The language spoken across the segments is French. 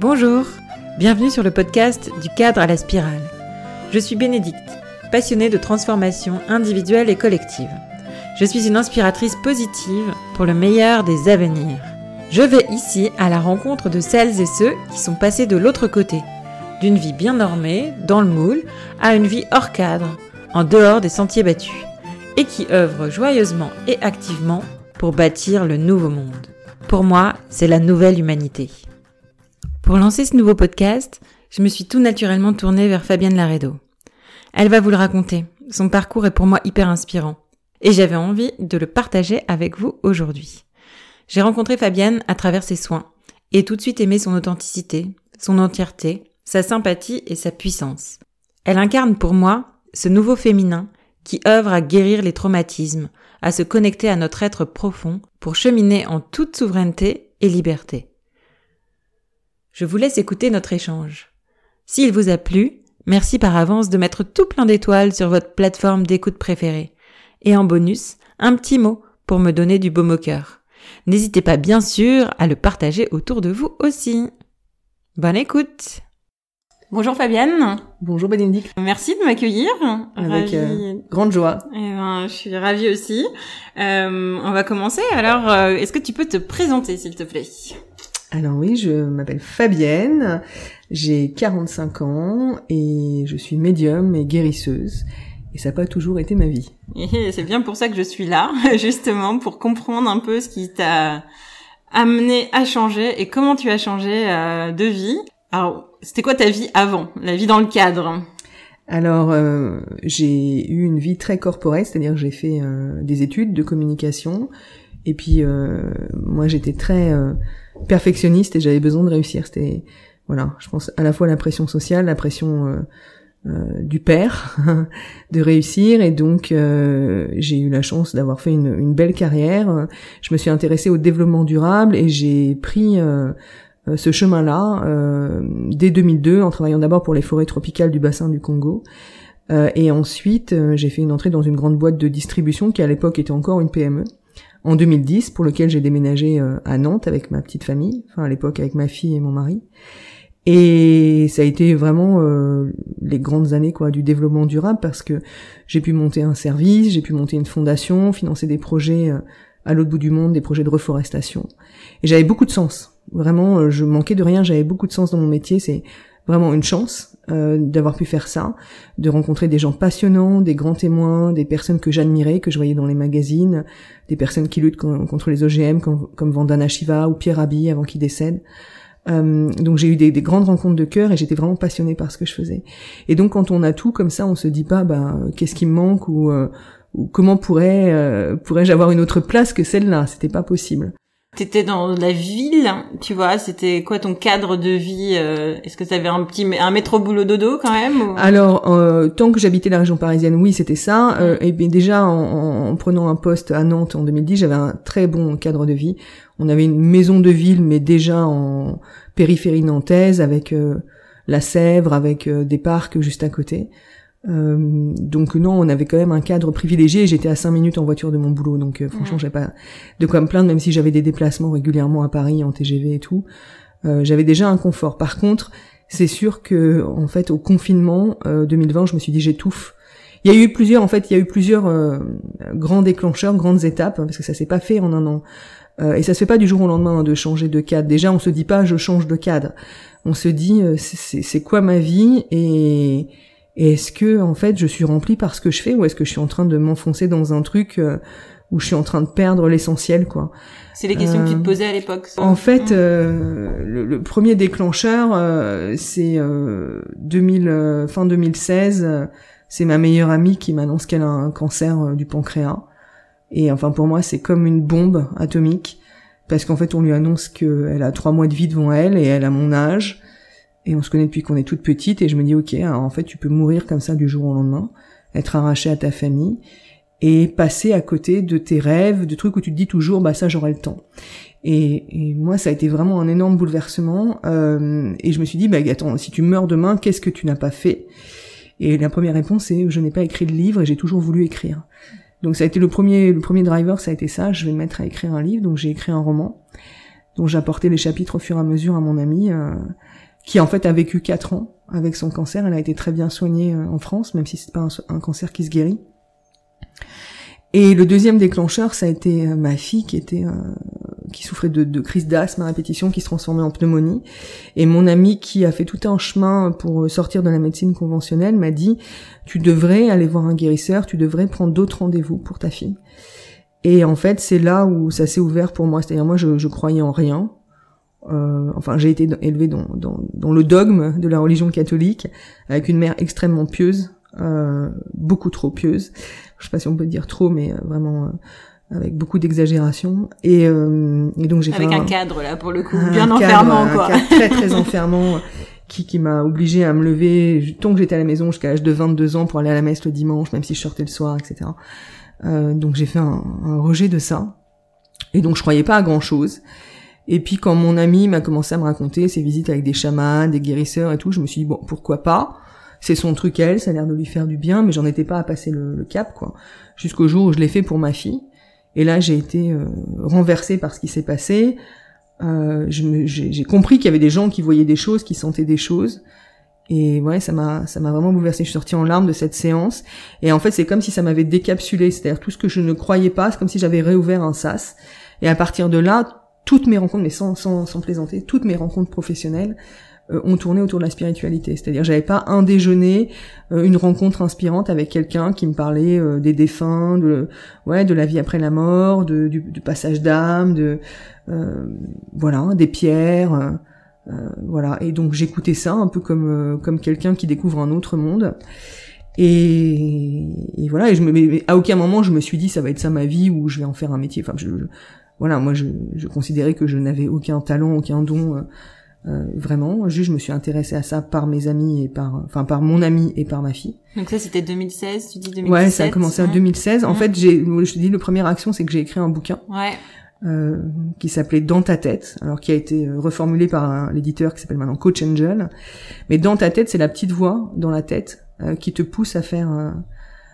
Bonjour, bienvenue sur le podcast du cadre à la spirale. Je suis Bénédicte, passionnée de transformation individuelle et collective. Je suis une inspiratrice positive pour le meilleur des avenirs. Je vais ici à la rencontre de celles et ceux qui sont passés de l'autre côté, d'une vie bien normée, dans le moule, à une vie hors cadre, en dehors des sentiers battus, et qui œuvrent joyeusement et activement pour bâtir le nouveau monde. Pour moi, c'est la nouvelle humanité. Pour lancer ce nouveau podcast, je me suis tout naturellement tournée vers Fabienne Laredo. Elle va vous le raconter. Son parcours est pour moi hyper inspirant. Et j'avais envie de le partager avec vous aujourd'hui. J'ai rencontré Fabienne à travers ses soins et tout de suite aimé son authenticité, son entièreté, sa sympathie et sa puissance. Elle incarne pour moi ce nouveau féminin qui œuvre à guérir les traumatismes, à se connecter à notre être profond pour cheminer en toute souveraineté et liberté. Je vous laisse écouter notre échange. S'il vous a plu, merci par avance de mettre tout plein d'étoiles sur votre plateforme d'écoute préférée. Et en bonus, un petit mot pour me donner du baume au cœur. N'hésitez pas bien sûr à le partager autour de vous aussi. Bonne écoute Bonjour Fabienne. Bonjour Bénédicte. Merci de m'accueillir. Avec euh, grande joie. Eh ben, je suis ravie aussi. Euh, on va commencer. Alors, euh, est-ce que tu peux te présenter, s'il te plaît? Alors oui, je m'appelle Fabienne. J'ai 45 ans et je suis médium et guérisseuse. Et ça n'a pas toujours été ma vie. Et c'est bien pour ça que je suis là, justement, pour comprendre un peu ce qui t'a amené à changer et comment tu as changé de vie. Alors, c'était quoi ta vie avant, la vie dans le cadre? Alors, euh, j'ai eu une vie très corporelle, c'est-à-dire que j'ai fait euh, des études de communication, et puis euh, moi j'étais très perfectionniste et j'avais besoin de réussir. C'était, voilà, je pense à la fois la pression sociale, la pression du père de réussir, et donc j'ai eu la chance d'avoir fait une, une, belle carrière. Je me suis intéressée au développement durable et j'ai pris euh, ce chemin-là euh, dès 2002 en travaillant d'abord pour les forêts tropicales du bassin du Congo. Euh, et ensuite, j'ai fait une entrée dans une grande boîte de distribution qui à l'époque était encore une PME en 2010 pour lequel j'ai déménagé à Nantes avec ma petite famille, enfin à l'époque avec ma fille et mon mari. Et ça a été vraiment les grandes années quoi du développement durable parce que j'ai pu monter un service, j'ai pu monter une fondation, financer des projets à l'autre bout du monde, des projets de reforestation. Et j'avais beaucoup de sens. Vraiment, euh, je manquais de rien, j'avais beaucoup de sens dans mon métier, c'est vraiment une chance euh, d'avoir pu faire ça, de rencontrer des gens passionnants, des grands témoins, des personnes que j'admirais, que je voyais dans les magazines, des personnes qui luttent contre les OGM comme, comme Vandana Shiva ou Pierre Rabhi avant qu'il décède. Euh, donc j'ai eu des, grandes rencontres de cœur et j'étais vraiment passionnée par ce que je faisais. Et donc quand on a tout comme ça, on se dit pas bah qu'est-ce qui me manque ou, ou comment pourrais pourrais-je avoir une autre place que celle-là? C'était pas possible. T'étais dans la ville, tu vois, c'était quoi ton cadre de vie euh, Est-ce que t'avais un petit un métro boulot dodo quand même Alors, euh, tant que j'habitais la région parisienne, oui, c'était ça. Euh, et bien déjà, en, prenant un poste à Nantes en 2010, j'avais un très bon cadre de vie. On avait une maison de ville, mais déjà en périphérie nantaise, avec la Sèvre, avec des parcs juste à côté. Euh, donc non, on avait quand même un cadre privilégié. J'étais à 5 minutes en voiture de mon boulot, donc euh, franchement, j'avais pas de quoi me plaindre, même si j'avais des déplacements régulièrement à Paris en TGV et tout. Euh, j'avais déjà un confort. Par contre, c'est sûr que en fait, au confinement 2020, je me suis dit j'étouffe. Il y a eu plusieurs, en fait, il y a eu plusieurs grands déclencheurs, grandes étapes, hein, parce que ça s'est pas fait en un an. et ça se fait pas du jour au lendemain hein, de changer de cadre. Déjà, on se dit pas je change de cadre. On se dit c'est quoi ma vie et et est-ce que en fait je suis remplie par ce que je fais ou est-ce que je suis en train de m'enfoncer dans un truc euh, où je suis en train de perdre l'essentiel quoi? C'est les questions que tu te euh, posais à l'époque. En fait, euh, le, premier déclencheur, c'est 2000 fin 2016. c'est ma meilleure amie qui m'annonce qu'elle a un cancer du pancréas. Et enfin pour moi c'est comme une bombe atomique parce qu'en fait on lui annonce qu'elle a trois mois de vie devant elle et elle a mon âge et on se connaît depuis qu'on est toute petite et je me dis ok en fait tu peux mourir comme ça du jour au lendemain être arraché à ta famille et passer à côté de tes rêves de trucs où tu te dis toujours bah ça j'aurai le temps. Et, moi ça a été vraiment un énorme bouleversement euh, et je me suis dit bah attends si tu meurs demain qu'est-ce que tu n'as pas fait? Et la première réponse est je n'ai pas écrit de livre et j'ai toujours voulu écrire. Donc ça a été le premier le premier driver ça a été ça. Je vais me mettre à écrire un livre donc j'ai écrit un roman dont j'apportais les chapitres au fur et à mesure à mon amie, qui en fait a vécu quatre ans avec son cancer. Elle a été très bien soignée en France, même si c'est pas un, cancer qui se guérit. Et le deuxième déclencheur, ça a été ma fille qui était qui souffrait de, de crise d'asthme à répétition qui se transformait en pneumonie. Et mon ami qui a fait tout un chemin pour sortir de la médecine conventionnelle m'a dit tu devrais aller voir un guérisseur, tu devrais prendre d'autres rendez-vous pour ta fille. Et en fait, c'est là où ça s'est ouvert pour moi. C'est-à-dire moi, je, je croyais en rien. Euh, enfin, j'ai été élevée dans, dans, dans, le dogme de la religion catholique, avec une mère extrêmement pieuse, euh, beaucoup trop pieuse. Je sais pas si on peut dire trop, mais euh, vraiment euh, avec beaucoup d'exagération. Et, euh, et, donc j'ai fait un, cadre là pour le coup bien enfermant quoi. un cadre très très enfermant qui qui m'a obligé à me lever tant que j'étais à la maison jusqu'à l'âge de 22 ans pour aller à la messe le dimanche même si je sortais le soir etc euh, donc j'ai fait un, un, rejet de ça. Et donc je croyais pas à grand chose et puis quand mon ami m'a commencé à me raconter ses visites avec des chamans des guérisseurs et tout je me suis dit bon pourquoi pas? C'est son truc elle ça a l'air de lui faire du bien mais j'en étais pas à passer le, cap quoi jusqu'au jour où je l'ai fait pour ma fille et là, j'ai été euh, renversée par ce qui s'est passé. Euh, j'ai compris qu'il y avait des gens qui voyaient des choses, qui sentaient des choses. Et ouais, ça m'a, ça m'a vraiment bouleversée. Je suis sortie en larmes de cette séance. Et en fait, c'est comme si ça m'avait décapsulé. C'est-à-dire tout ce que je ne croyais pas, c'est comme si j'avais réouvert un sas. Et à partir de là, toutes mes rencontres, mais sans, sans, plaisanter, toutes mes rencontres professionnelles euh, ont tourné autour de la spiritualité. C'est-à-dire, j'avais pas un déjeuner, euh, une rencontre inspirante avec quelqu'un qui me parlait euh, des défunts, de ouais, de la vie après la mort, de, du, passage d'âme, de voilà, des pierres. voilà et donc j'écoutais ça un peu comme comme quelqu'un qui découvre un autre monde et, et, voilà et je me à aucun moment je me suis dit ça va être ça ma vie ou je vais en faire un métier enfin voilà moi je, je considérais que je n'avais aucun talent aucun don euh, vraiment, juste je me suis intéressée à ça par mes amis et par, enfin par mon ami et par ma fille. Donc ça c'était 2016, tu dis 2017. Ouais, ça a commencé en 2016. En fait, j'ai, je te dis, le première action, c'est que j'ai écrit un bouquin. Ouais. Euh, qui s'appelait Dans ta tête, alors qui a été euh, reformulé par l'éditeur qui s'appelle maintenant Coach Angel. Mais dans ta tête, c'est la petite voix dans la tête euh, qui te pousse à faire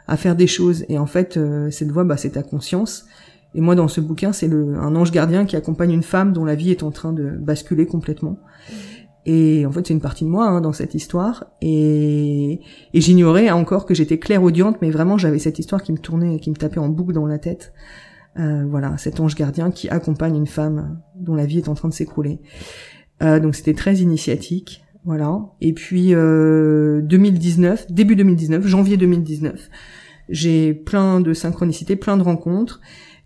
à faire des choses. Et en fait, cette voix, bah, c'est ta conscience. Et moi, dans ce bouquin, c'est le, un ange gardien qui accompagne une femme dont la vie est en train de basculer complètement. Et en fait, c'est une partie de moi hein, dans cette histoire. Et, et j'ignorais encore que j'étais clairaudiente, mais vraiment, j'avais cette histoire qui me tournait, qui me tapait en boucle dans la tête. Euh, voilà, cet ange gardien qui accompagne une femme dont la vie est en train de s'écrouler. Euh, donc c'était très initiatique. Voilà. Et puis euh, 2019, début 2019, janvier 2019, j'ai plein de synchronicités, plein de rencontres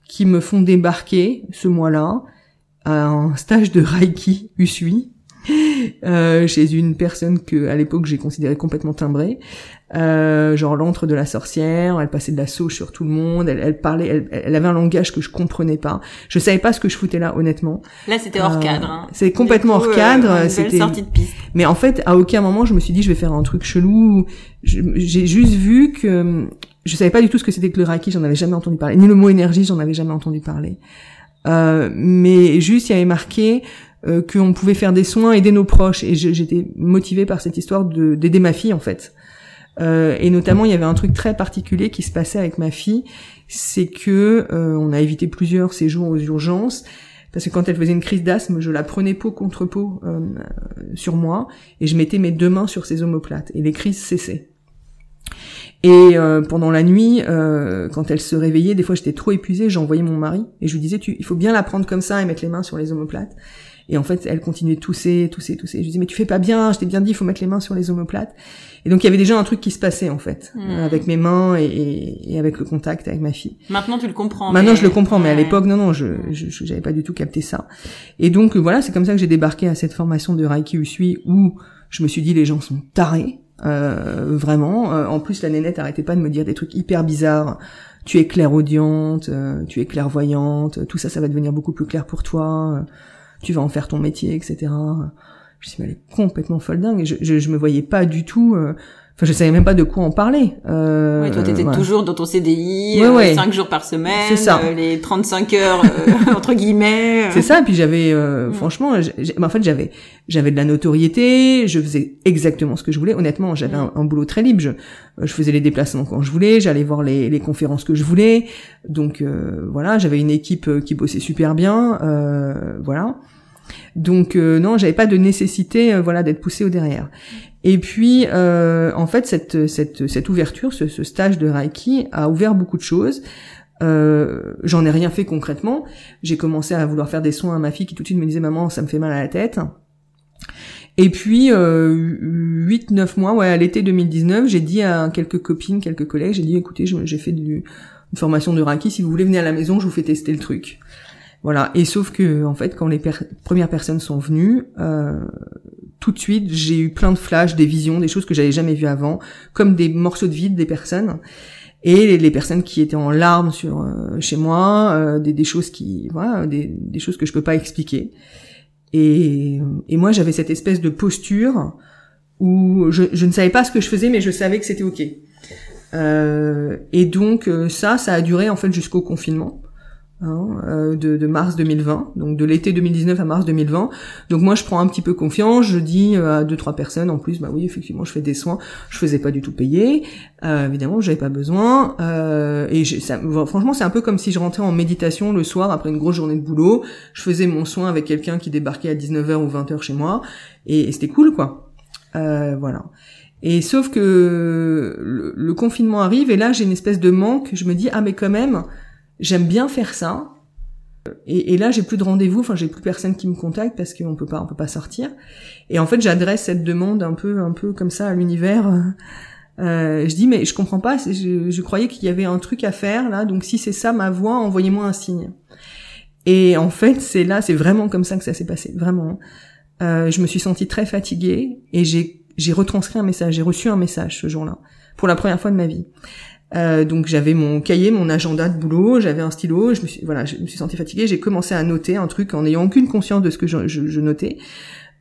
qui me font débarquer ce mois-là à un stage de Reiki Usui euh, chez une personne que à l'époque j'ai considéré complètement timbrée, euh, genre l'antre de la sorcière. Elle passait de la sauce sur tout le monde. Elle, elle parlait, elle, elle, avait un langage que je comprenais pas. Je savais pas ce que je foutais là, honnêtement. Là, c'était hors euh, cadre. Hein. C'est complètement hors cadre. Euh, c'était sortie de piste. Mais en fait, à aucun moment je me suis dit je vais faire un truc chelou. J'ai juste vu que je savais pas du tout ce que c'était que le Reiki, j'en avais jamais entendu parler. Ni le mot énergie, j'en avais jamais entendu parler. Euh, mais juste, il y avait marqué euh, qu'on pouvait faire des soins, aider nos proches. Et j'étais motivée par cette histoire d'aider ma fille, en fait. Euh, et notamment, il y avait un truc très particulier qui se passait avec ma fille, c'est que euh, on a évité plusieurs séjours aux urgences parce que quand elle faisait une crise d'asthme, je la prenais peau contre peau euh, sur moi et je mettais mes deux mains sur ses omoplates et les crises cessaient. Et euh, pendant la nuit, euh, quand elle se réveillait, des fois j'étais trop épuisée, j'envoyais mon mari et je lui disais tu, il faut bien la prendre comme ça et mettre les mains sur les omoplates. Et en fait, elle continuait de tousser, tousser, tousser. Je lui disais mais tu fais pas bien, je t'ai bien dit, il faut mettre les mains sur les omoplates. Et donc il y avait déjà un truc qui se passait en fait hmm. avec mes mains et, et, avec le contact avec ma fille. Maintenant tu le comprends. Maintenant je le comprends, mais à l'époque non non, je j'avais pas du tout capté ça. Et donc voilà, c'est comme ça que j'ai débarqué à cette formation de Reiki Usui où je me suis dit les gens sont tarés euh, vraiment. Euh, en plus, la nénette arrêtait pas de me dire des trucs hyper bizarres. Tu es clairaudiente, euh, tu es clairvoyante, tout ça, ça va devenir beaucoup plus clair pour toi. tu vas en faire ton métier, etc. Je me suis dit, elle est complètement folle dingue. Je, je, je me voyais pas du tout Enfin, je savais même pas de quoi en parler. Euh, ouais, toi, t'étais toujours dans ton CDI, ouais, 5 jours par semaine, ça. les 35 heures entre guillemets. C'est ça. Et puis j'avais, mm. franchement, en fait, j'avais, j'avais de la notoriété. Je faisais exactement ce que je voulais. Honnêtement, j'avais mm. un, boulot très libre. Je, je faisais les déplacements quand je voulais. J'allais voir les, les conférences que je voulais. Donc voilà, j'avais une équipe qui bossait super bien. voilà. Donc non, j'avais pas de nécessité, voilà, d'être poussée au derrière. Et puis, en fait, cette, cette, cette ouverture, ce, ce, stage de Reiki a ouvert beaucoup de choses. Euh, j'en ai rien fait concrètement. J'ai commencé à vouloir faire des soins à ma fille qui tout de suite me disait maman ça me fait mal à la tête. Et puis euh, 8-9 mois, ouais, à l'été 2019, j'ai dit à quelques copines, quelques collègues, j'ai dit écoutez, j'ai fait une formation de Reiki, si vous voulez venir à la maison, je vous fais tester le truc. Voilà. Et sauf que en fait, quand les premières personnes sont venues, euh, tout de suite, j'ai eu plein de flashs, des visions, des choses que j'avais jamais vues avant, comme des morceaux de vide des personnes et les, personnes qui étaient en larmes sur euh, chez moi, euh, des, choses qui, voilà, des, choses que je peux pas expliquer. Et, et moi, j'avais cette espèce de posture où je, ne savais pas ce que je faisais, mais je savais que c'était ok. Euh, et donc euh, ça, ça a duré en fait jusqu'au confinement. Hein, euh, de, de, mars 2020, donc de l'été 2019 à mars 2020. Donc moi je prends un petit peu confiance, je dis euh, à deux trois personnes en plus, bah oui effectivement je fais des soins, je faisais pas du tout payer, euh, évidemment j'avais pas besoin euh, et ça, franchement c'est un peu comme si je rentrais en méditation le soir après une grosse journée de boulot, je faisais mon soin avec quelqu'un qui débarquait à 19h ou 20h chez moi et, c'était cool quoi, euh, voilà. Et sauf que le, le confinement arrive et là j'ai une espèce de manque, je me dis ah mais quand même J'aime bien faire ça. Et, et là, j'ai plus de rendez-vous. Enfin, j'ai plus personne qui me contacte parce qu'on peut pas, on peut pas sortir. Et en fait, j'adresse cette demande un peu, un peu comme ça à l'univers. Euh, je dis mais je comprends pas. Je, je croyais qu'il y avait un truc à faire là. Donc si c'est ça ma voix, envoyez-moi un signe. Et en fait, c'est là, c'est vraiment comme ça que ça s'est passé, vraiment. Euh, je me suis sentie très fatiguée et j'ai j'ai retranscrit un message, j'ai reçu un message ce jour-là pour la première fois de ma vie. Euh, donc j'avais mon cahier, mon agenda de boulot, j'avais un stylo, je me suis voilà, je me suis sentie fatiguée, j'ai commencé à noter un truc en n'ayant aucune conscience de ce que je, je, je notais.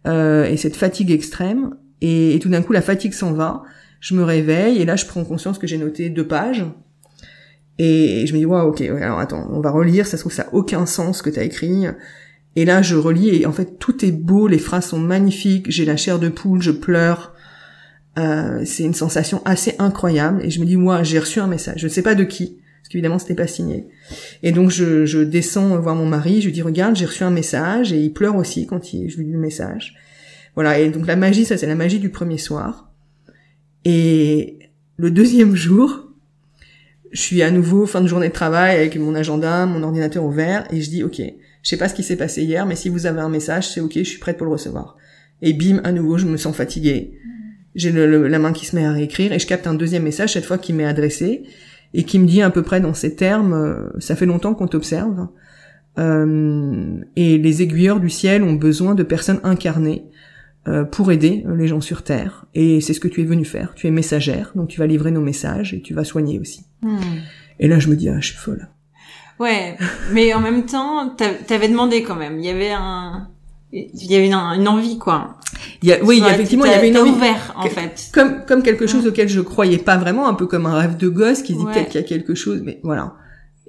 Euh, et cette fatigue extrême. Et, tout d'un coup la fatigue s'en va, je me réveille et là je prends conscience que j'ai noté deux pages. Et, je me dis waouh ok alors attends on va relire ça se trouve ça a aucun sens que t'as écrit. Et là je relis et en fait tout est beau les phrases sont magnifiques j'ai la chair de poule je pleure euh, c'est une sensation assez incroyable. Et je me dis, moi, j'ai reçu un message. Je ne sais pas de qui, parce qu'évidemment, c'était pas signé. Et donc, je, je, descends voir mon mari. Je lui dis, regarde, j'ai reçu un message. Et il pleure aussi quand il, je lui dis le message. Voilà. Et donc, la magie, ça, c'est la magie du premier soir. Et le deuxième jour, je suis à nouveau fin de journée de travail avec mon agenda, mon ordinateur ouvert, et je dis, ok, je sais pas ce qui s'est passé hier, mais si vous avez un message, c'est ok, je suis prête pour le recevoir. Et bim, à nouveau, je me sens fatiguée j'ai la main qui se met à réécrire et je capte un deuxième message cette fois qui m'est adressé et qui me dit à peu près dans ces termes euh, ça fait longtemps qu'on t'observe euh, et les aiguilleurs du ciel ont besoin de personnes incarnées euh, pour aider les gens sur terre. Et c'est ce que tu es venu faire. Tu es messagère donc tu vas livrer nos messages et tu vas soigner aussi. Hmm. et là je me dis ah je suis folle. Ouais mais en même temps t'avais demandé quand même. Il y avait un il y avait une, envie quoi. Il y a, oui, effectivement, il y avait une envie. ouvert en fait. Comme comme quelque chose auquel je croyais pas vraiment, un peu comme un rêve de gosse qui dit peut-être qu'il y a quelque chose, mais voilà.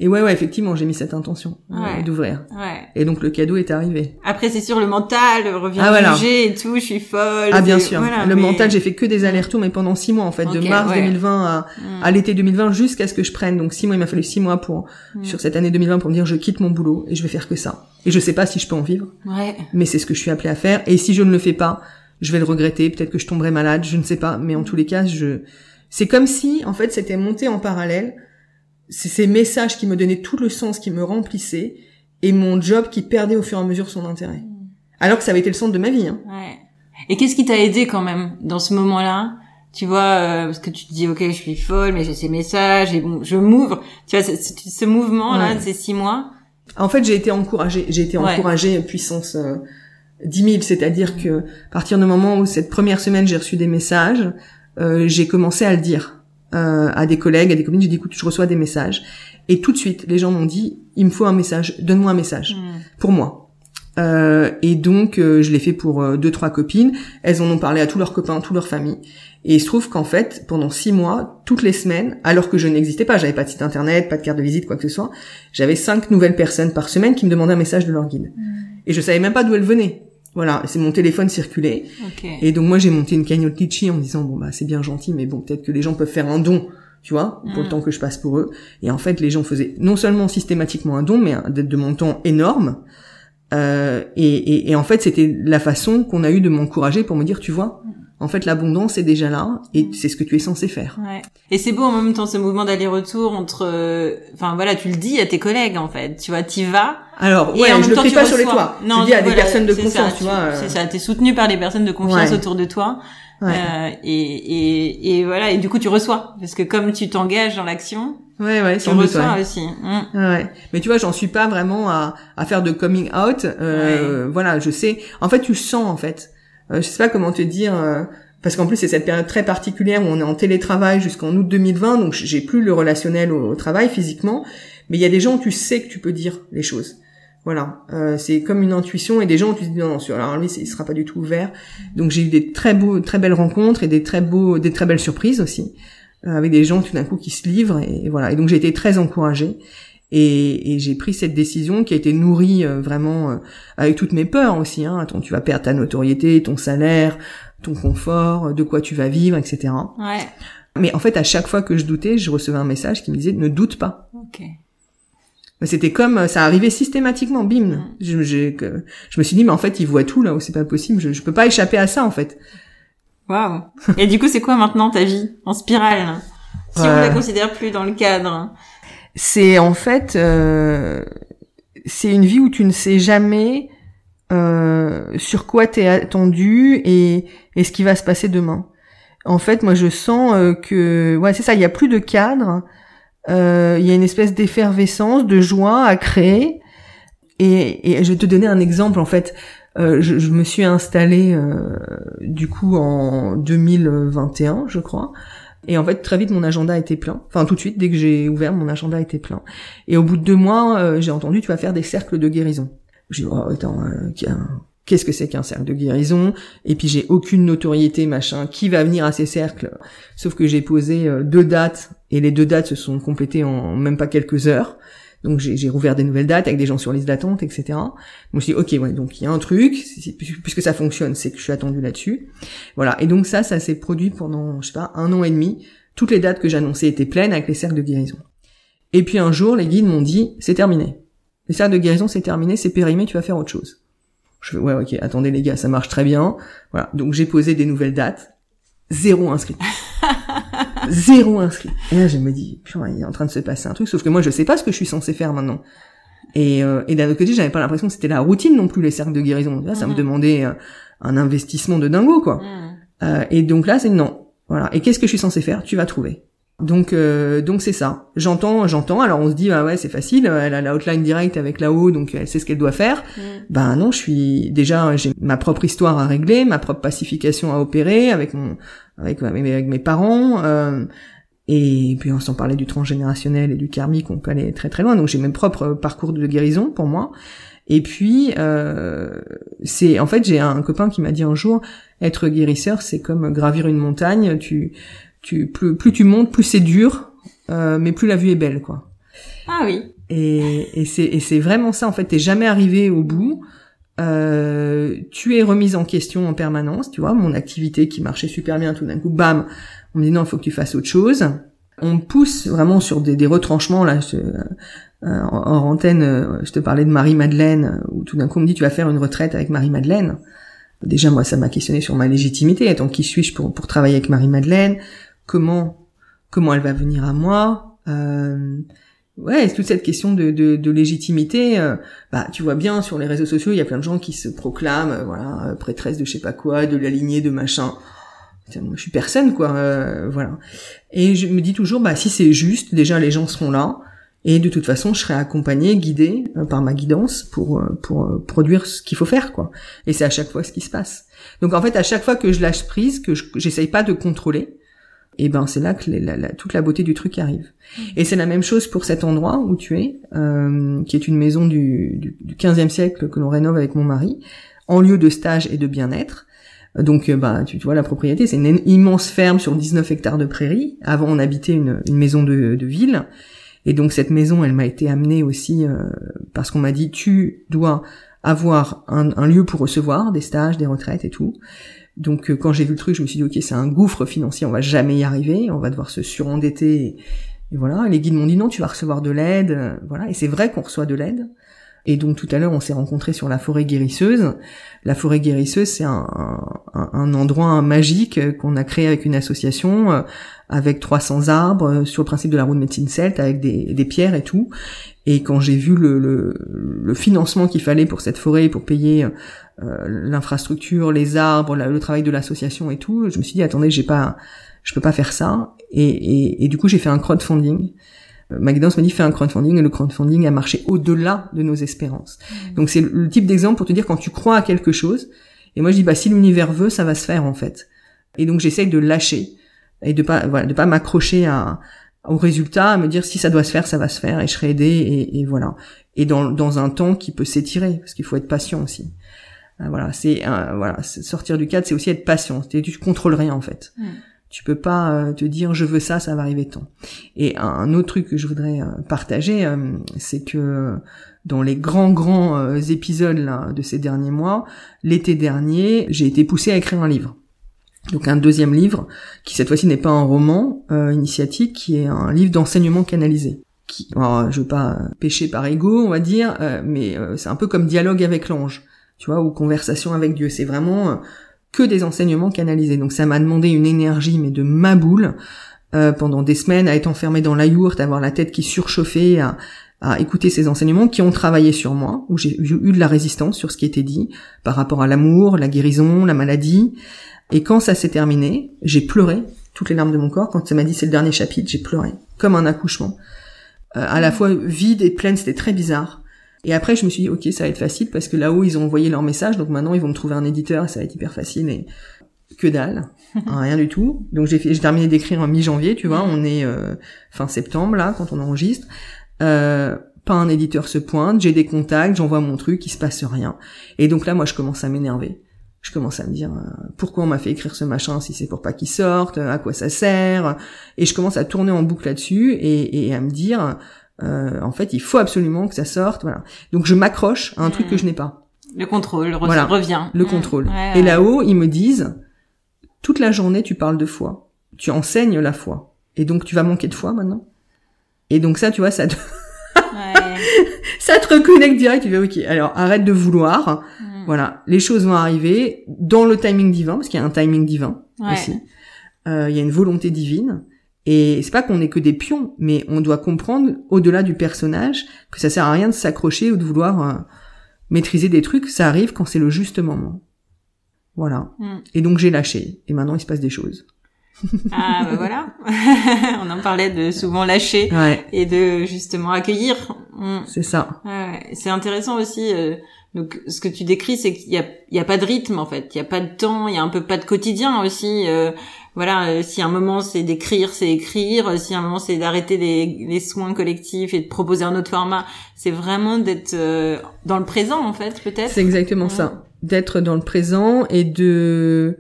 Et ouais, ouais, effectivement, j'ai mis cette intention euh, d'ouvrir. Ouais. Et donc le cadeau est arrivé. Après, c'est sûr, le mental revient ah, voilà. et tout. Je suis folle. Ah bien sûr. le mental, j'ai fait que des allers-retours, mais pendant six mois en fait, de mars 2020 à, mm. à l'été 2020, jusqu'à ce que je prenne. Donc six mois, il m'a fallu six mois pour mm. sur cette année 2020 pour me dire je quitte mon boulot et je vais faire que ça. Et je sais pas si je peux en vivre. Ouais. Mais c'est ce que je suis appelée à faire. Et si je ne le fais pas, je vais le regretter. Peut-être que je tomberai malade. Je ne sais pas. Mais en tous les cas, je c'est comme si en fait c'était monté en parallèle c'est ces messages qui me donnaient tout le sens, qui me remplissaient, et mon job qui perdait au fur et à mesure son intérêt. Alors que ça avait été le centre de ma vie. Hein. Ouais. Et qu'est-ce qui t'a aidé quand même dans ce moment-là? Tu vois, euh, parce que tu te dis, ok, je suis folle, mais j'ai ces messages, et bon, je m'ouvre. Tu vois, ce, mouvement-là de ces six mois? En fait, j'ai été encouragée. J'ai été encouragée puissance euh, 10 000, c'est-à-dire que à partir du moment où cette première semaine j'ai reçu des messages, euh, j'ai commencé à le dire euh, à des collègues, à des copines, j'ai dit écoute, je reçois des messages. Et tout de suite, les gens m'ont dit il me faut un message, donne-moi un message hmm. pour moi. Euh, et donc, euh, je l'ai fait pour euh, deux trois copines. Elles en ont parlé à tous leurs copains, toute leur famille. Et il se trouve qu'en fait, pendant six mois, toutes les semaines, alors que je n'existais pas, j'avais pas de site internet, pas de carte de visite, quoi que ce soit, j'avais cinq nouvelles personnes par semaine qui me demandaient un message de leur guide. Hmm. Et je savais même pas d'où elles venaient. Voilà, c'est mon téléphone circulait. Et donc moi j'ai monté une cagnotte Litchi en me disant bon bah c'est bien gentil mais bon peut-être que les gens peuvent faire un don, tu vois, pour le mm. temps que je passe pour eux. Et en fait les gens faisaient non seulement systématiquement un don mais un de montant énorme. Euh, et, et, et, en fait, c'était la façon qu'on a eu de m'encourager pour me dire, tu vois, en fait, l'abondance est déjà là et c'est ce que tu es censé faire. Ouais. Et c'est beau en même temps ce mouvement d'aller-retour entre, enfin voilà, tu le dis à tes collègues en fait, tu vois, t'y vas. Alors ouais, je le fais pas sur les toits. Non, je dis à des personnes de confiance, tu, vois. Euh. C'est ça, t'es soutenu par des personnes de confiance autour de toi. Ouais. Euh, et, et, et voilà, et du coup tu reçois parce que comme tu t'engages dans l'action, Ouais, ouais, tu reçois aussi. Mm. Ouais. Mais tu vois, j'en suis pas vraiment à, à faire de coming out. Euh, Voilà, je sais. En fait, tu sens en fait. Euh, je sais pas comment te dire. Euh, parce qu'en plus c'est cette période très particulière où on est en télétravail jusqu'en août 2020, donc j'ai plus le relationnel au, travail physiquement. Mais il y a des gens où tu sais que tu peux dire les choses. Voilà, euh, c'est comme une intuition et des gens où tu dis non, non alors lui il sera pas du tout ouvert. Donc j'ai eu des très beaux, très belles rencontres et des très beaux, des très belles surprises aussi euh, avec des gens tout d'un coup qui se livrent et, voilà. Et donc j'ai été très encouragée. Et, et j'ai pris cette décision qui a été nourrie euh, vraiment euh, avec toutes mes peurs aussi. Hein. Attends, tu vas perdre ta notoriété, ton salaire, ton confort, de quoi tu vas vivre, etc. Ouais. Mais en fait, à chaque fois que je doutais, je recevais un message qui me disait ne doute pas. Ok. C'était comme ça arrivait systématiquement, bim. Mm. Je, je, me suis dit mais en fait il voit tout là, c'est pas possible, je, je peux pas échapper à ça en fait. Waouh. Et du coup c'est quoi maintenant ta vie en spirale Si on la considère plus dans le cadre? C'est en fait euh, c'est une vie où tu ne sais jamais euh, sur quoi t'es attendu et, et ce qui va se passer demain. En fait, moi je sens euh, que ouais c'est ça, il y a plus de cadre, euh, il y a une espèce d'effervescence, de joie à créer. Et, et, je vais te donner un exemple en fait. Euh, je, je, me suis installée du coup en 2021, je crois. Et en fait, très vite, mon agenda était plein. Enfin, tout de suite, dès que j'ai ouvert, mon agenda était plein. Et au bout de deux mois, euh, j'ai entendu, tu vas faire des cercles de guérison. J'ai dit, oh, attends, euh, qu'est-ce que c'est qu'un cercle de guérison? Et puis, j'ai aucune notoriété, machin. Qui va venir à ces cercles? Sauf que j'ai posé euh, deux dates, et les deux dates se sont complétées en même pas quelques heures. Donc j'ai rouvert des nouvelles dates avec des gens sur liste d'attente, etc. Donc je me suis dit, ok, ouais, donc il y a un truc, puisque ça fonctionne, c'est que je suis attendu là-dessus. Voilà, et donc ça, ça s'est produit pendant, je sais pas, un an et demi. Toutes les dates que j'annonçais étaient pleines avec les cercles de guérison. Et puis un jour, les guides m'ont dit, c'est terminé. Les cercles de guérison, c'est terminé, c'est périmé, tu vas faire autre chose. Je fais, ouais, ok, attendez les gars, ça marche très bien. Voilà, donc j'ai posé des nouvelles dates. Zéro inscrit. Zéro inscrit. Et là, je me dis, putain, il est en train de se passer un truc, sauf que moi, je sais pas ce que je suis censé faire maintenant. Et, euh, et d'un autre côté, j'avais pas l'impression que c'était la routine non plus, les cercles de guérison. Là, ça me mhm. demandait euh, un investissement de dingo, quoi. Mhm. Euh, et donc là, c'est non. Voilà. Et qu'est-ce que je suis censé faire? Tu vas trouver. Donc euh, donc c'est ça. J'entends, j'entends. Alors on se dit ah ouais c'est facile. Elle a la hotline directe avec la haut donc elle sait ce qu'elle doit faire. Ben non, je suis déjà j'ai ma propre histoire à régler, ma propre pacification à opérer avec mon avec, avec mes parents. Euh, et puis on s'en parlait du transgénérationnel et du karmique, on peut aller très très loin. Donc j'ai mes propres parcours de guérison pour moi. Et puis euh, c'est en fait j'ai un copain qui m'a dit un jour être guérisseur c'est comme gravir une montagne. Tu tu plus, plus tu montes, plus c'est dur, euh, mais plus la vue est belle, quoi. Ah oui. Et, et c'est et c'est vraiment ça en fait. T'es jamais arrivé au bout. Euh, tu es remise en question en permanence. Tu vois, mon activité qui marchait super bien, tout d'un coup, bam, on me dit non, il faut que tu fasses autre chose. On pousse vraiment sur des, retranchements là. Euh, en, en, antenne, euh, je te parlais de Marie Madeleine, où tout d'un coup on me dit tu vas faire une retraite avec Marie Madeleine. Déjà moi ça m'a questionné sur ma légitimité. Attends, qui suis-je pour pour travailler avec Marie Madeleine comment comment elle va venir à moi euh, ouais toute cette question de, de, légitimité euh, bah tu vois bien sur les réseaux sociaux il y a plein de gens qui se proclament euh, voilà prêtresse de je sais pas quoi de la lignée de machin. Je suis personne quoi voilà. Et je me dis toujours bah si c'est juste déjà les gens seront là. Et de toute façon je serai accompagnée guidée par ma guidance pour pour produire ce qu'il faut faire quoi. Et c'est à chaque fois ce qui se passe. Donc en fait à chaque fois que je lâche prise que j'essaye pas de contrôler et ben c'est là que la, toute la beauté du truc arrive. Et c'est la même chose pour cet endroit où tu es, euh, qui est une maison du, du, du 15e siècle que l'on rénove avec mon mari, en lieu de stage et de bien-être. Donc, bah, tu, vois, la propriété, c'est une immense ferme sur 19 hectares de prairie. Avant, on habitait une, une maison de, de, ville. Et donc, cette maison, elle m'a été amenée aussi euh, parce qu'on m'a dit, tu dois avoir un, un, lieu pour recevoir des stages, des retraites et tout. Donc euh, quand j'ai vu le truc, je me suis dit ok c'est un gouffre financier, on va jamais y arriver, on va devoir se surendetter. Et, voilà, les guides m'ont dit non, tu vas recevoir de l'aide, euh, voilà. Et c'est vrai qu'on reçoit de l'aide. Et donc tout à l'heure, on s'est rencontrés sur la forêt guérisseuse. La forêt guérisseuse, c'est un, un, endroit magique qu'on a créé avec une association, euh, avec 300 arbres, euh, sur le principe de la roue de médecine celte, avec des, des pierres et tout. Et quand j'ai vu le, le, le financement qu'il fallait pour cette forêt, pour payer euh, l'infrastructure, les arbres, le travail de l'association et tout, je me suis dit attendez, j'ai pas, je peux pas faire ça. Et, et, et du coup, j'ai fait un crowdfunding McDonald's me dit fais un crowdfunding et le crowdfunding a marché au-delà de nos espérances. Mmh. Donc c'est le type d'exemple pour te dire quand tu crois à quelque chose. Et moi je dis bah si l'univers veut, ça va se faire en fait. Et donc j'essaye de lâcher et de pas voilà de pas m'accrocher à au résultat, à me dire si ça doit se faire, ça va se faire et je serai aidé et, et voilà. Et dans dans un temps qui peut s'étirer parce qu'il faut être patient aussi. Euh, voilà, c'est voilà sortir du cadre, c'est aussi être patient. Tu contrôles rien en fait. Mmh. Tu peux pas euh, te dire je veux ça, ça va arriver tant. Et un autre truc que je voudrais euh, partager, euh, c'est que dans les grands grands épisodes de ces derniers mois, l'été dernier, j'ai été poussée à écrire un livre. Donc un deuxième livre, qui cette fois-ci n'est pas un roman initiatique, qui est un livre d'enseignement canalisé. Qui, alors, je veux pas pécher par ego, on va dire, mais c'est un peu comme dialogue avec l'ange, tu vois, ou conversation avec Dieu. C'est vraiment que des enseignements canalisés. Donc ça m'a demandé une énergie, mais de ma boule, euh, pendant des semaines, à être enfermé dans la yourte, à avoir la tête qui surchauffait, à, à écouter ces enseignements qui ont travaillé sur moi, où j'ai eu de la résistance sur ce qui était dit par rapport à l'amour, la guérison, la maladie. Et quand ça s'est terminé, j'ai pleuré toutes les larmes de mon corps. Quand ça m'a dit c'est le dernier chapitre, j'ai pleuré comme un accouchement. Euh, à la fois vide et pleine, c'était très bizarre. Et après, je me suis dit, ok, ça va être facile parce que là-haut, ils ont envoyé leur message, donc maintenant, ils vont me trouver un éditeur et ça va être hyper facile. Et que dalle, hein, rien du tout. Donc j'ai j'ai terminé d'écrire en mi-janvier, tu vois, on est euh, fin septembre là quand on enregistre. Euh, pas un éditeur se pointe, j'ai des contacts, j'envoie mon truc, il se passe rien. Et donc là, moi, je commence à m'énerver. Je commence à me dire euh, pourquoi on m'a fait écrire ce machin si c'est pour pas qu'il sorte, à quoi ça sert? Et je commence à tourner en boucle là-dessus et, et à me dire euh, en fait, il faut absolument que ça sorte. Voilà. Donc je m'accroche à un truc que je n'ai pas. Le contrôle revient. Le mmh. contrôle. Et là-haut, ils me disent toute la journée, tu parles de foi, tu enseignes la foi, et donc tu vas manquer de foi maintenant. Et donc ça, tu vois, ça te... ça te reconnecte direct. Tu dis ok, alors arrête de vouloir. Mmh. Voilà, les choses vont arriver dans le timing divin, parce qu'il y a un timing divin aussi. Euh, il y a une volonté divine. Et c'est pas qu'on est que des pions, mais on doit comprendre, au-delà du personnage, que ça sert à rien de s'accrocher ou de vouloir euh, maîtriser des trucs. Ça arrive quand c'est le juste moment. Voilà. Mm. Et donc j'ai lâché. Et maintenant il se passe des choses. ah bah voilà. on en parlait de souvent lâcher et de justement accueillir. Mm. C'est ça. Ouais, c'est intéressant aussi. Euh, donc ce que tu décris, c'est qu'il y a, il y a pas de rythme en fait. Il y a pas de temps. Il y a un peu pas de quotidien aussi. Euh, voilà, euh, si un moment c'est d'écrire, c'est écrire. Si un moment c'est d'arrêter les, les, soins collectifs et de proposer un autre format, c'est vraiment d'être euh, dans le présent en fait, peut-être. C'est exactement ça, d'être dans le présent et de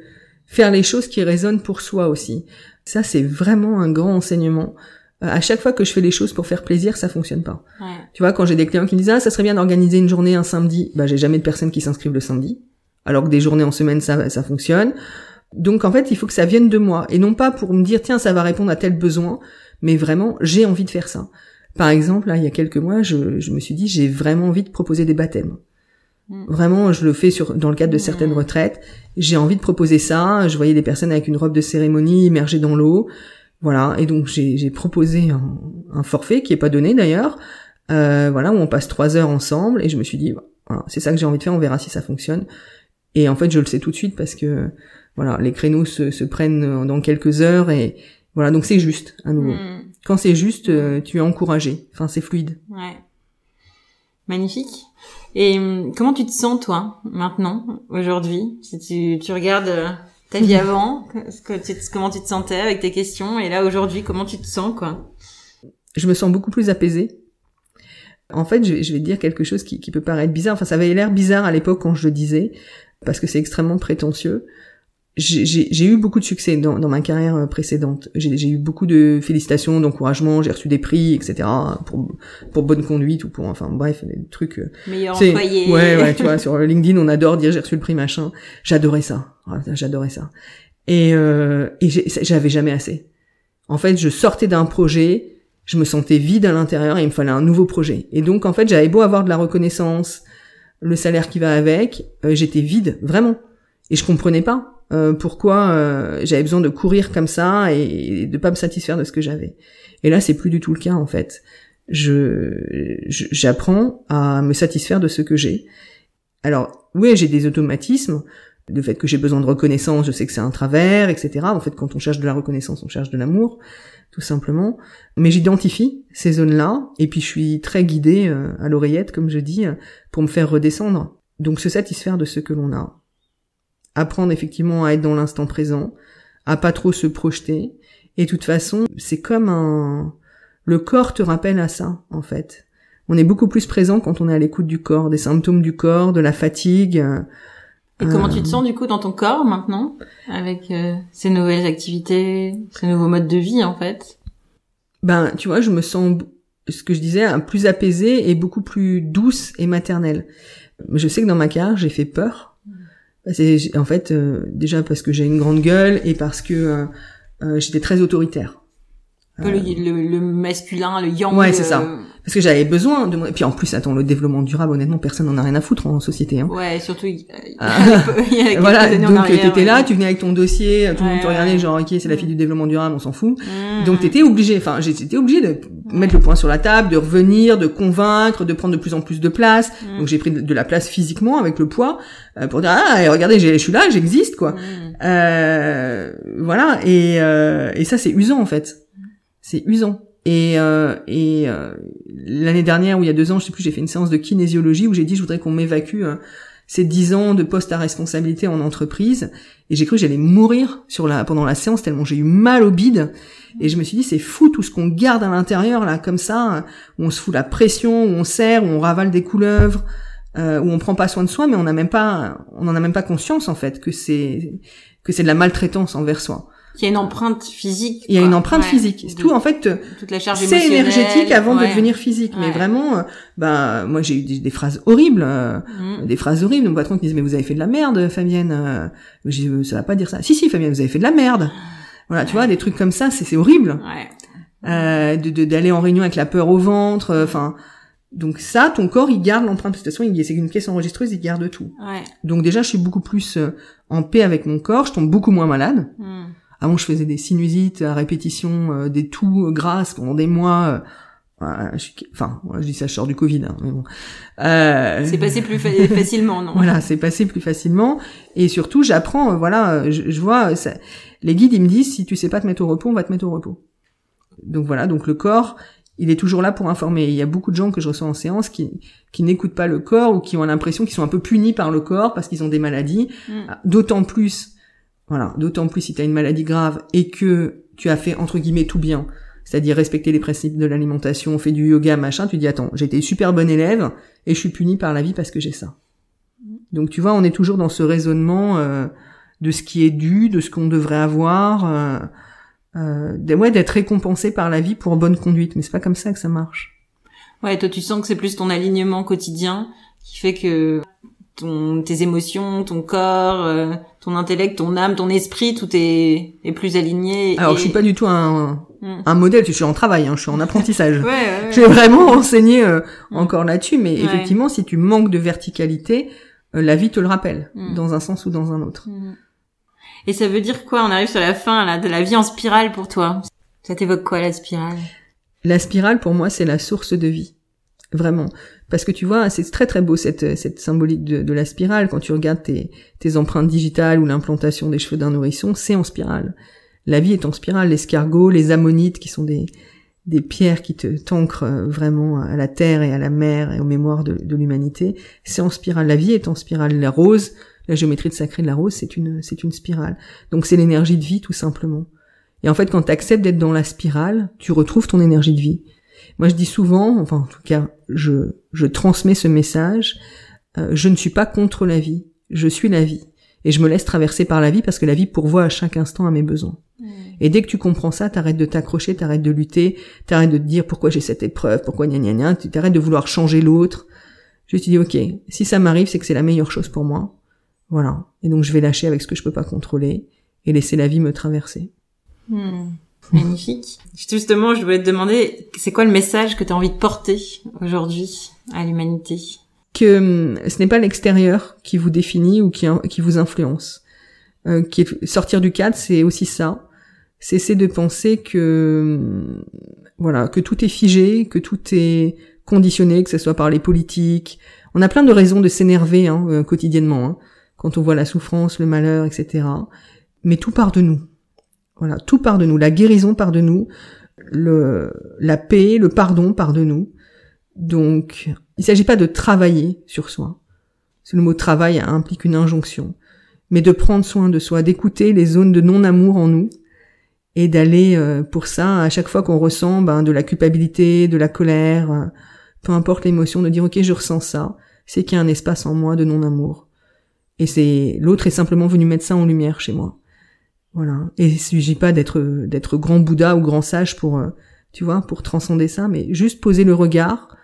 faire les choses qui résonnent pour soi aussi. Ça, c'est vraiment un grand enseignement. Euh, à chaque fois que je fais les choses pour faire plaisir, ça fonctionne pas. Ouais. Tu vois, quand j'ai des clients qui me disent ah ça serait bien d'organiser une journée un samedi, bah j'ai jamais de personnes qui s'inscrivent le samedi, alors que des journées en semaine ça ça fonctionne. Donc en fait, il faut que ça vienne de moi et non pas pour me dire tiens ça va répondre à tel besoin, mais vraiment j'ai envie de faire ça. Par exemple, là, il y a quelques mois, je, je me suis dit j'ai vraiment envie de proposer des baptêmes. Mm. Vraiment, je le fais sur dans le cadre de certaines retraites. J'ai envie de proposer ça. Je voyais des personnes avec une robe de cérémonie immergées dans l'eau. Voilà. Et donc j'ai proposé un, un, forfait qui est pas donné d'ailleurs. Euh, voilà, où on passe trois heures ensemble. Et je me suis dit, voilà, c'est ça que j'ai envie de faire. On verra si ça fonctionne. Et en fait, je le sais tout de suite parce que voilà, les créneaux se, se prennent dans quelques heures et voilà, donc c'est juste à nouveau. Hmm. Quand c'est juste, euh, tu es encouragé. Enfin, c'est fluide. Ouais. Magnifique. Et hum, comment tu te sens toi maintenant, aujourd'hui, si tu, tu regardes euh, ta vie avant, que tu, comment tu te sentais avec tes questions, et là aujourd'hui, comment tu te sens quoi? Je me sens beaucoup plus apaisée. En fait, je vais, je vais te dire quelque chose qui, qui peut paraître bizarre. Enfin, ça avait l'air bizarre à l'époque quand je le disais, parce que c'est extrêmement prétentieux j'ai eu beaucoup de succès dans, dans ma carrière euh, précédente. J'ai eu beaucoup de félicitations, d'encouragements, j'ai reçu des prix, etc. pour pour bonne conduite ou pour enfin bref des trucs. Euh, Meilleur employé. Ouais ouais tu vois sur LinkedIn on adore dire j'ai reçu le prix machin. J'adorais ça, j'adorais ça. Et euh, et j'avais jamais assez. En fait je sortais d'un projet, je me sentais vide à l'intérieur et il me fallait un nouveau projet. Et donc en fait, j'avais beau avoir de la reconnaissance, le salaire qui va avec, euh, j'étais vide, vraiment. Et je comprenais pas euh, pourquoi euh, j'avais besoin de courir comme ça et, de pas me satisfaire de ce que j'avais. Et là, c'est plus du tout le cas en fait. Je j'apprends à me satisfaire de ce que j'ai. Alors oui, j'ai des automatismes. Le fait que j'ai besoin de reconnaissance, je sais que c'est un travers, etc. En fait, quand on cherche de la reconnaissance, on cherche de l'amour, tout simplement. Mais j'identifie ces zones-là, et puis je suis très guidée euh, à l'oreillette, comme je dis, pour me faire redescendre. Donc se satisfaire de ce que l'on a, apprendre effectivement à être dans l'instant présent, à pas trop se projeter. Et de toute façon, c'est comme un... Le corps te rappelle à ça, en fait. On est beaucoup plus présent quand on est à l'écoute du corps, des symptômes du corps, de la fatigue. Et comment tu te sens du coup dans ton corps maintenant, avec euh, ces nouvelles activités, ces nouveaux modes de vie en fait? Ben, tu vois, je me sens, ce que je disais, plus apaisée et beaucoup plus douce et maternelle. Je sais que dans ma carrière, j'ai fait peur c'est en fait euh, déjà parce que j'ai une grande gueule et parce que euh, euh, j'étais très autoritaire. Le, le, le, masculin, le yang. Ouais, c'est ça parce que j'avais besoin de et puis en plus attends le développement durable honnêtement personne n'en a rien à foutre en société hein. ouais surtout il y a voilà donc t'étais là tu venais avec ton dossier tout le monde te regardait genre ok c'est la fille du développement durable on s'en fout mmh. donc t'étais obligé enfin j'étais obligé de mettre le point sur la table de revenir de convaincre de prendre de plus en plus de place mmh. donc j'ai pris de la place physiquement avec le poids euh, pour dire ah regardez je suis là j'existe quoi mmh. euh, voilà et euh, et ça c'est usant en fait c'est usant et, euh, et euh, l'année dernière, ou il y a deux ans, je sais plus, j'ai fait une séance de kinésiologie où j'ai dit je voudrais qu'on m'évacue euh, ces dix ans de poste à responsabilité en entreprise. Et j'ai cru que j'allais mourir sur la pendant la séance tellement j'ai eu mal au bide. Et je me suis dit c'est fou tout ce qu'on garde à l'intérieur là comme ça, où on se fout la pression, où on serre, où on ravale des couleuvres, où on prend pas soin de soi, mais on n'a même pas, on n'en a même pas conscience en fait que c'est que c'est de la maltraitance envers soi. Il y a une empreinte physique. Il y a une empreinte physique. C'est tout en fait. Toute la charge C'est énergétique avant de devenir physique, mais vraiment, euh, bah moi j'ai eu des, phrases horribles, euh, mm. des phrases horribles. Mon patron qui disait mais vous avez fait de la merde, Fabienne. Euh. Je dis ça va pas dire ça. Si si Fabienne, vous avez fait de la merde. Voilà, tu vois, des trucs comme ça, c'est horrible. Euh, de d'aller en réunion avec la peur au ventre, enfin. donc ça, ton corps, il garde l'empreinte. De toute façon, c'est une caisse enregistreuse, il garde tout. Ouais. Donc déjà, je suis beaucoup plus en paix avec mon corps, je tombe beaucoup moins malade. Mm. Avant, je faisais des sinusites à répétition, euh, des toux grasses pendant des mois. Euh, je enfin, je dis ça, je sors du Covid, hein, mais bon. Euh... C'est passé plus facilement, non? Voilà, c'est passé plus facilement. Et surtout, j'apprends, euh, voilà, je, je vois, ça... les guides, ils me disent, si tu sais pas te mettre au repos, on va te mettre au repos. Donc voilà, donc le corps, il est toujours là pour informer. Il y a beaucoup de gens que je reçois en séance qui, qui n'écoutent pas le corps ou qui ont l'impression qu'ils sont un peu punis par le corps parce qu'ils ont des maladies. Mm. D'autant plus voilà, d'autant plus si tu as une maladie grave et que tu as fait entre guillemets tout bien, c'est-à-dire respecter les principes de l'alimentation, fait du yoga, machin, tu dis attends, j'ai été super bon élève et je suis puni par la vie parce que j'ai ça. Donc tu vois, on est toujours dans ce raisonnement euh, de ce qui est dû, de ce qu'on devrait avoir, euh, euh, ouais, d'être récompensé par la vie pour bonne conduite, mais c'est pas comme ça que ça marche. Ouais, toi tu sens que c'est plus ton alignement quotidien qui fait que ton, tes émotions, ton corps, euh, ton intellect, ton âme, ton esprit, tout est, est plus aligné. Alors je suis pas du tout un, hmm. un modèle, je suis en travail, hein, je suis en apprentissage. ouais, ouais, je vais vraiment enseigner euh, hmm. encore là-dessus, mais effectivement, si tu manques de verticalité, euh, la vie te le rappelle, hmm. dans un sens ou dans un autre. Et ça veut dire quoi? On arrive sur la fin là, de la vie en spirale pour toi. Ça t'évoque quoi la spirale? La spirale pour moi c'est la source de vie. Vraiment. Parce que tu vois, c'est très très beau cette, cette symbolique de, de la spirale. Quand tu regardes tes, tes empreintes digitales ou l'implantation des cheveux d'un nourrisson, c'est en spirale. La vie est en spirale. L'escargot, les ammonites, qui sont des, des pierres qui te t'ancrent euh, vraiment à la terre et à la mer et aux mémoires de, de l'humanité, c'est en spirale. La vie est en spirale. La rose, la géométrie de sacrée de la rose, c'est une, c'est une spirale. Donc c'est l'énergie de vie tout simplement. Et en fait, quand tu acceptes d'être dans la spirale, tu retrouves ton énergie de vie. Moi, je dis souvent, enfin en tout cas, je, je transmets ce message, euh, je ne suis pas contre la vie, je suis la vie. Et je me laisse traverser par la vie parce que la vie pourvoit à chaque instant à mes besoins. Mmh. Et dès que tu comprends ça, t'arrêtes de t'accrocher, t'arrêtes de lutter, t'arrêtes de te dire pourquoi j'ai cette épreuve, pourquoi gna gna gna, tu t'arrêtes de vouloir changer l'autre. Je te dis ok, si ça m'arrive, c'est que c'est la meilleure chose pour moi. Voilà. Et donc je vais lâcher avec ce que je peux pas contrôler et laisser la vie me traverser. Mmh. Magnifique. Justement, je voulais te demander, c'est quoi le message que tu as envie de porter aujourd'hui à l'humanité? Que hum, ce n'est pas l'extérieur qui vous définit ou qui, qui vous influence. Euh, qui sortir du cadre, c'est aussi ça. Cesser de penser que hum, voilà que tout est figé, que tout est conditionné, que ce soit par les politiques. On a plein de raisons de s'énerver hein, euh, quotidiennement hein, quand on voit la souffrance, le malheur, etc. Mais tout part de nous. Voilà, tout part de nous. La guérison part de nous. La paix, le pardon part de nous. Donc, il s'agit pas de travailler sur soi. Le mot travail implique une injonction. Mais de prendre soin de soi, d'écouter les zones de non-amour en nous et d'aller euh, pour ça, à chaque fois qu'on ressent ben, de la culpabilité, de la colère, euh, peu importe l'émotion, de dire ok je ressens ça, c'est qu'il y a un espace en moi de non-amour. Et c'est l'autre est simplement venu mettre ça en lumière chez moi. Voilà. Et il s'agit pas d'être d'être grand Bouddha ou grand sage pour euh, tu vois pour transcender ça, mais juste poser le regard.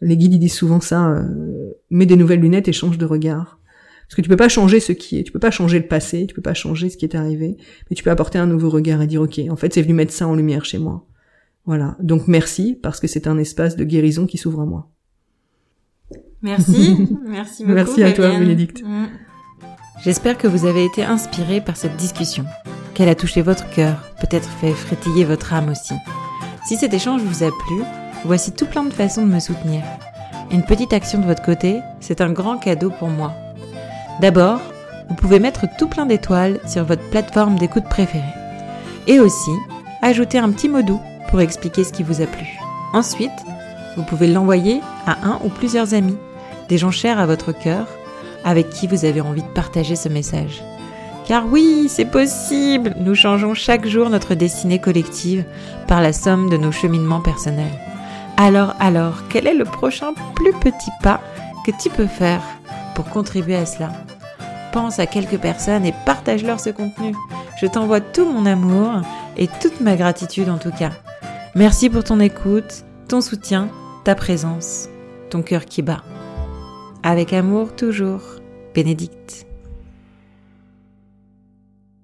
Les guides ils disent souvent ça. Euh, mets des nouvelles lunettes et change de regard. Parce que tu peux pas changer ce qui est, tu peux pas changer le passé, tu peux pas changer ce qui est arrivé, mais tu peux apporter un nouveau regard et dire ok, en fait c'est venu mettre ça en lumière chez moi. Voilà. Donc merci parce que c'est un espace de guérison qui s'ouvre à moi. Merci, merci beaucoup. Merci à toi, Bénédicte. Mm. J'espère que vous avez été inspiré par cette discussion, qu'elle a touché votre cœur, peut-être fait frétiller votre âme aussi. Si cet échange vous a plu, voici tout plein de façons de me soutenir. Une petite action de votre côté, c'est un grand cadeau pour moi. D'abord, vous pouvez mettre tout plein d'étoiles sur votre plateforme d'écoute préférée. Et aussi, ajouter un petit mot doux pour expliquer ce qui vous a plu. Ensuite, vous pouvez l'envoyer à un ou plusieurs amis, des gens chers à votre cœur, avec qui vous avez envie de partager ce message. Car oui, c'est possible Nous changeons chaque jour notre destinée collective par la somme de nos cheminements personnels. Alors, alors, quel est le prochain plus petit pas que tu peux faire pour contribuer à cela? Pense à quelques personnes et partage-leur ce contenu. Je t'envoie tout mon amour et toute ma gratitude en tout cas. Merci pour ton écoute, ton soutien, ta présence, ton cœur qui bat. Avec amour toujours, Bénédicte.